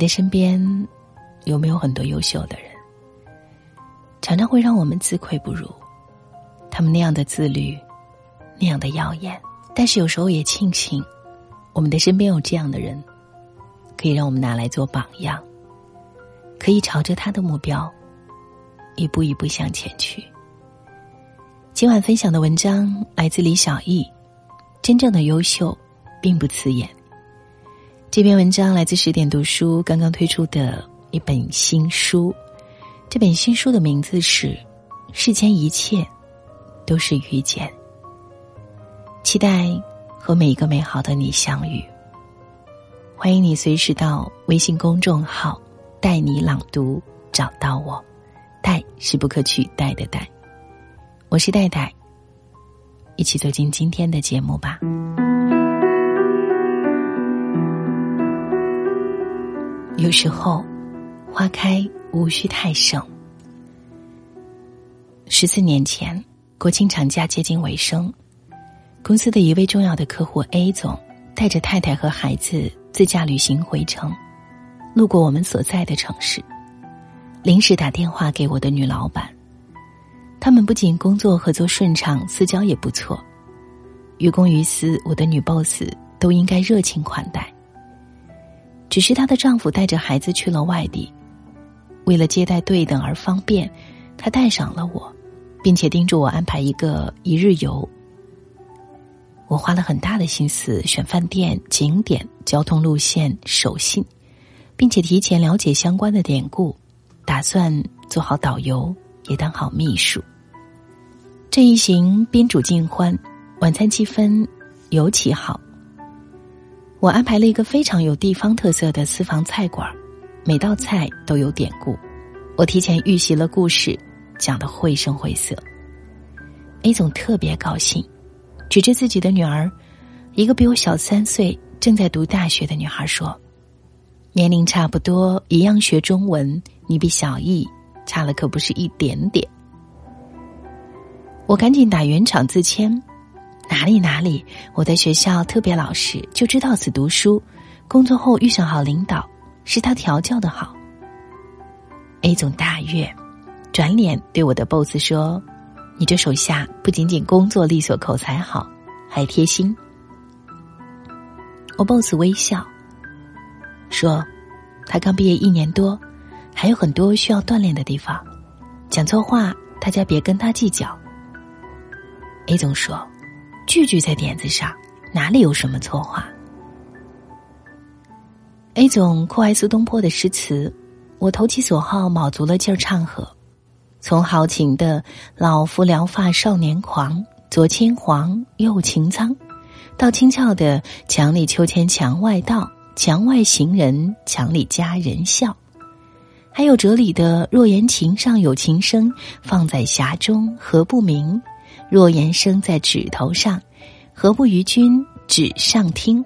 你的身边有没有很多优秀的人？常常会让我们自愧不如。他们那样的自律，那样的耀眼，但是有时候也庆幸，我们的身边有这样的人，可以让我们拿来做榜样，可以朝着他的目标一步一步向前去。今晚分享的文章来自李小艺，真正的优秀并不刺眼。这篇文章来自十点读书刚刚推出的一本新书，这本新书的名字是《世间一切都是遇见》，期待和每一个美好的你相遇。欢迎你随时到微信公众号“带你朗读”找到我，“带”是不可取代的“带”。我是戴戴，一起走进今天的节目吧。有时候，花开无需太盛。十四年前，国庆长假接近尾声，公司的一位重要的客户 A 总带着太太和孩子自驾旅行回城，路过我们所在的城市，临时打电话给我的女老板。他们不仅工作合作顺畅，私交也不错。于公于私，我的女 boss 都应该热情款待。只是她的丈夫带着孩子去了外地，为了接待对等而方便，她带上了我，并且叮嘱我安排一个一日游。我花了很大的心思选饭店、景点、交通路线、手信，并且提前了解相关的典故，打算做好导游。也当好秘书。这一行宾主尽欢，晚餐气氛尤其好。我安排了一个非常有地方特色的私房菜馆，每道菜都有典故。我提前预习了故事，讲得绘声绘色。A 总特别高兴，指着自己的女儿，一个比我小三岁、正在读大学的女孩说：“年龄差不多，一样学中文，你比小易。”差了可不是一点点。我赶紧打圆场自谦，哪里哪里，我在学校特别老实，就知道此读书，工作后遇上好领导，是他调教的好。A 总大悦，转脸对我的 boss 说：“你这手下不仅仅工作利索、口才好，还贴心。”我 boss 微笑说：“他刚毕业一年多。”还有很多需要锻炼的地方，讲错话大家别跟他计较。A 总说：“句句在点子上，哪里有什么错话？”A 总酷爱苏东坡的诗词，我投其所好，卯足了劲儿唱和，从豪情的“老夫聊发少年狂，左牵黄，右擎苍”，到轻俏的“墙里秋千墙外道，墙外行人，墙里佳人笑”。还有哲理的“若言琴上有琴声，放在匣中何不鸣？若言声在指头上，何不与君指上听？”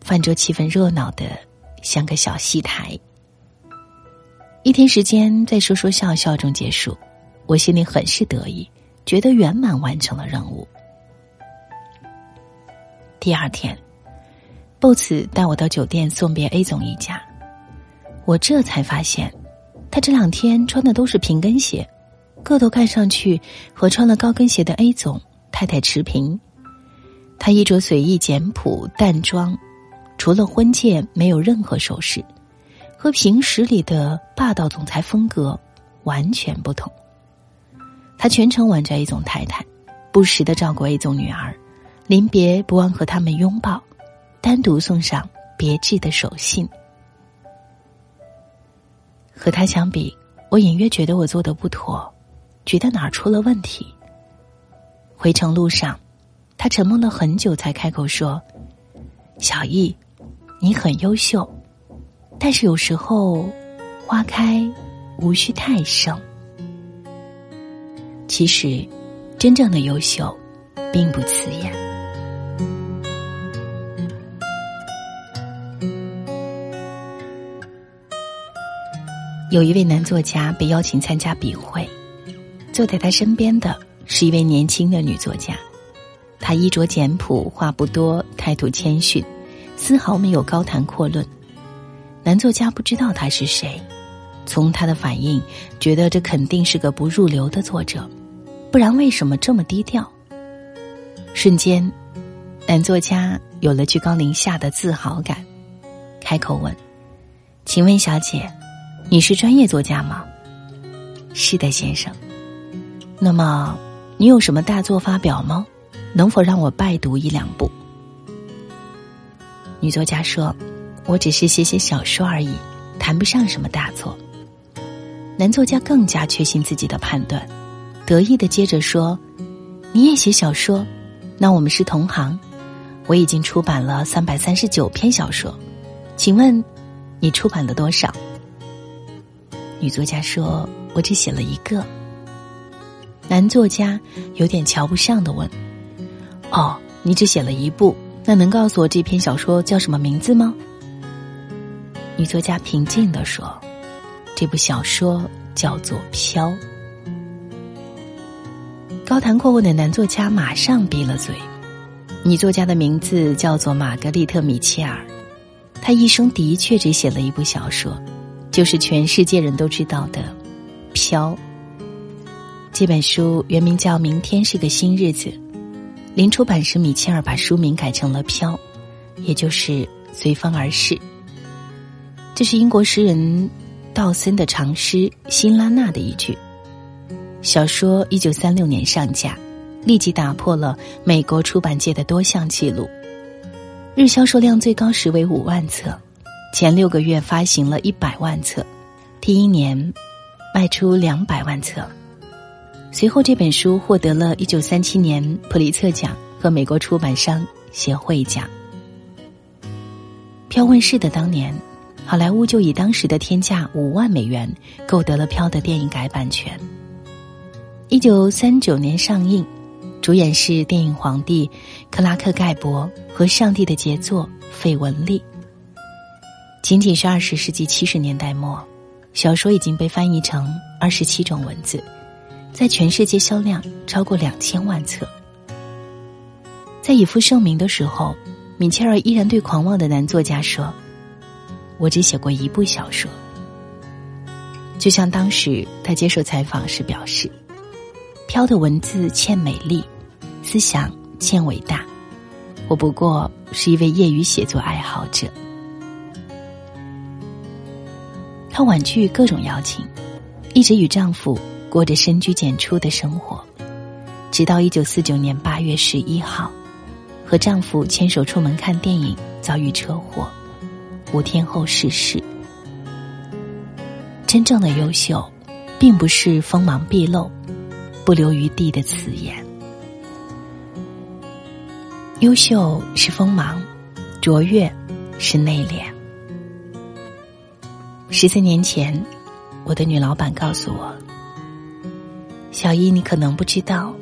饭桌气氛热闹的像个小戏台。一天时间在说说笑笑中结束，我心里很是得意，觉得圆满完成了任务。第二天，boss 带我到酒店送别 A 总一家。我这才发现，他这两天穿的都是平跟鞋，个头看上去和穿了高跟鞋的 A 总太太持平。他衣着随意简朴淡妆，除了婚戒没有任何首饰，和平时里的霸道总裁风格完全不同。他全程挽着 A 总太太，不时的照顾 A 总女儿，临别不忘和他们拥抱，单独送上别致的手信。和他相比，我隐约觉得我做的不妥，觉得哪儿出了问题。回程路上，他沉默了很久，才开口说：“小易，你很优秀，但是有时候，花开无需太盛。其实，真正的优秀，并不刺眼。”有一位男作家被邀请参加笔会，坐在他身边的是一位年轻的女作家。她衣着简朴，话不多，态度谦逊，丝毫没有高谈阔论。男作家不知道他是谁，从他的反应觉得这肯定是个不入流的作者，不然为什么这么低调？瞬间，男作家有了居高临下的自豪感，开口问：“请问小姐，你是专业作家吗？”“是的，先生。”“那么，你有什么大作发表吗？能否让我拜读一两部？”女作家说：“我只是写写小说而已，谈不上什么大作。”男作家更加确信自己的判断，得意的接着说：“你也写小说？”那我们是同行，我已经出版了三百三十九篇小说，请问你出版了多少？女作家说：“我只写了一个。”男作家有点瞧不上的问：“哦，你只写了一部，那能告诉我这篇小说叫什么名字吗？”女作家平静的说：“这部小说叫做《飘》。”高谈阔论的男作家马上闭了嘴。女作家的名字叫做玛格丽特·米切尔，她一生的确只写了一部小说，就是全世界人都知道的《飘》。这本书原名叫《明天是个新日子》，临出版时，米切尔把书名改成了《飘》，也就是随风而逝。这是英国诗人道森的长诗《辛拉娜》的一句。小说一九三六年上架，立即打破了美国出版界的多项记录，日销售量最高时为五万册，前六个月发行了一百万册，第一年卖出两百万册。随后这本书获得了一九三七年普利策奖和美国出版商协会奖。飘问世的当年，好莱坞就以当时的天价五万美元购得了飘的电影改版权。一九三九年上映，主演是电影皇帝克拉克盖博和上帝的杰作费雯丽。仅仅是二十世纪七十年代末，小说已经被翻译成二十七种文字，在全世界销量超过两千万册。在以负盛名的时候，米切尔依然对狂妄的男作家说：“我只写过一部小说。”就像当时他接受采访时表示。飘的文字欠美丽，思想欠伟大。我不过是一位业余写作爱好者。她婉拒各种邀请，一直与丈夫过着深居简出的生活，直到一九四九年八月十一号，和丈夫牵手出门看电影，遭遇车祸，五天后逝世。真正的优秀，并不是锋芒毕露。不留余地的词眼。优秀是锋芒，卓越是内敛。十四年前，我的女老板告诉我：“小一，你可能不知道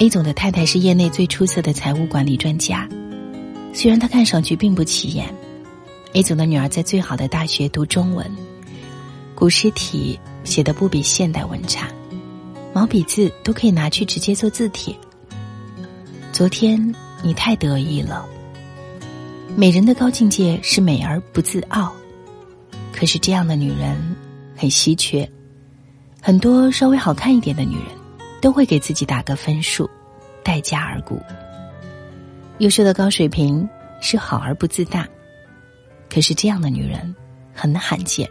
，A 总的太太是业内最出色的财务管理专家。虽然她看上去并不起眼，A 总的女儿在最好的大学读中文，古诗体写的不比现代文差。”毛笔字都可以拿去直接做字帖。昨天你太得意了。美人的高境界是美而不自傲，可是这样的女人很稀缺。很多稍微好看一点的女人，都会给自己打个分数，待价而沽。优秀的高水平是好而不自大，可是这样的女人很罕见。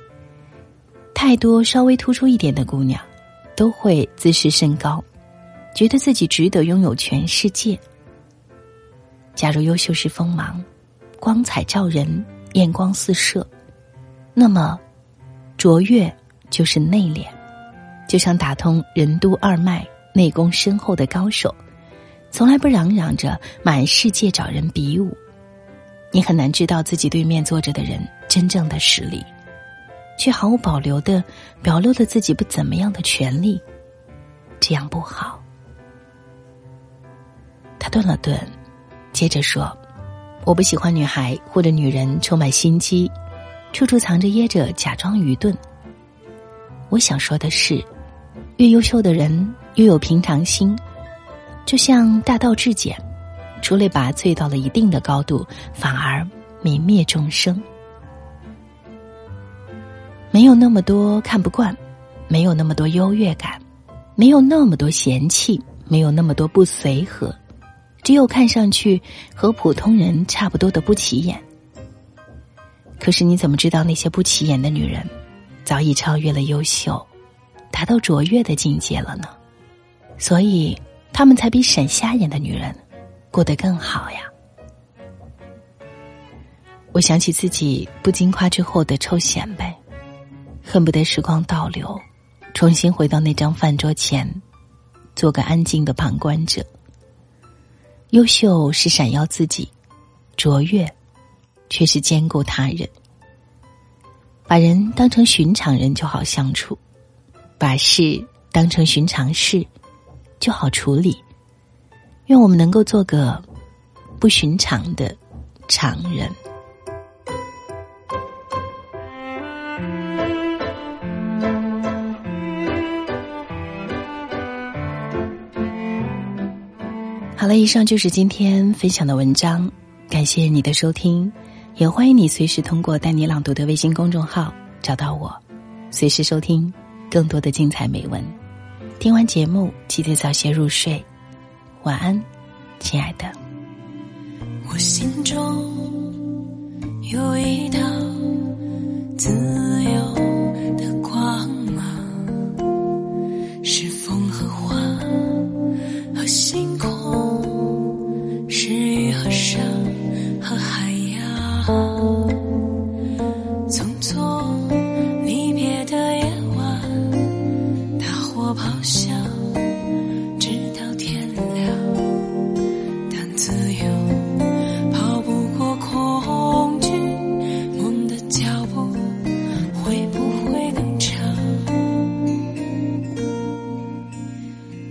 太多稍微突出一点的姑娘。都会自视甚高，觉得自己值得拥有全世界。假如优秀是锋芒，光彩照人，眼光四射，那么卓越就是内敛，就像打通任督二脉、内功深厚的高手，从来不嚷嚷着满世界找人比武。你很难知道自己对面坐着的人真正的实力。却毫无保留的表露了自己不怎么样的权利，这样不好。他顿了顿，接着说：“我不喜欢女孩或者女人充满心机，处处藏着掖着，假装愚钝。我想说的是，越优秀的人越有平常心，就像大道至简，出类拔萃到了一定的高度，反而泯灭众生。”没有那么多看不惯，没有那么多优越感，没有那么多嫌弃，没有那么多不随和，只有看上去和普通人差不多的不起眼。可是你怎么知道那些不起眼的女人，早已超越了优秀，达到卓越的境界了呢？所以，他们才比闪瞎眼的女人过得更好呀。我想起自己不经夸之后的臭显摆，恨不得时光倒流，重新回到那张饭桌前，做个安静的旁观者。优秀是闪耀自己，卓越。却是兼顾他人，把人当成寻常人就好相处，把事当成寻常事就好处理。愿我们能够做个不寻常的常人。好了，以上就是今天分享的文章，感谢你的收听。也欢迎你随时通过“带你朗读”的微信公众号找到我，随时收听更多的精彩美文。听完节目，记得早些入睡，晚安，亲爱的。我心中有一道自由的光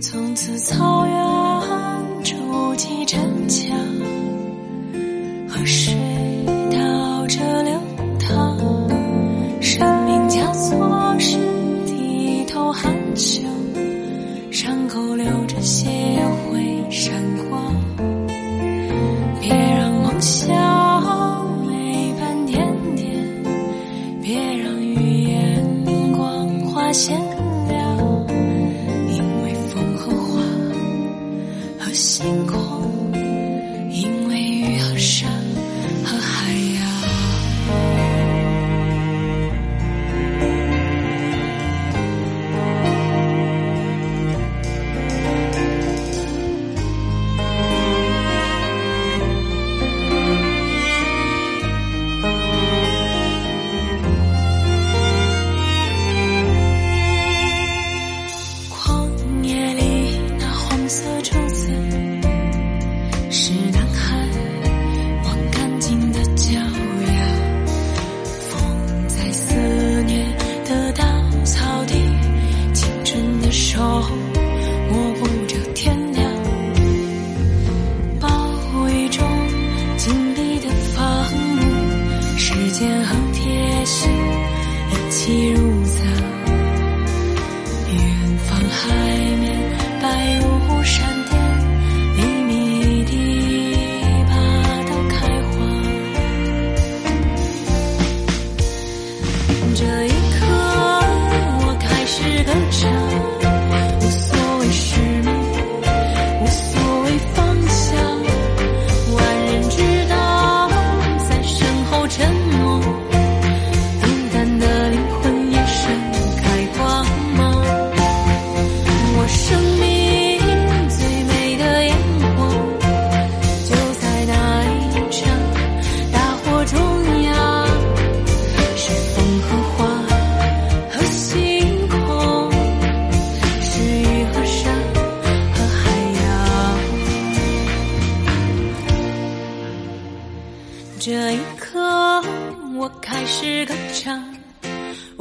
从此草原星空。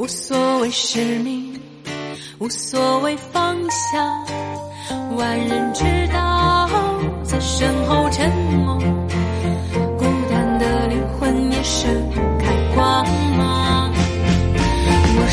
无所谓使命，无所谓方向。万人知道，在身后沉默，孤单的灵魂也盛开光芒。我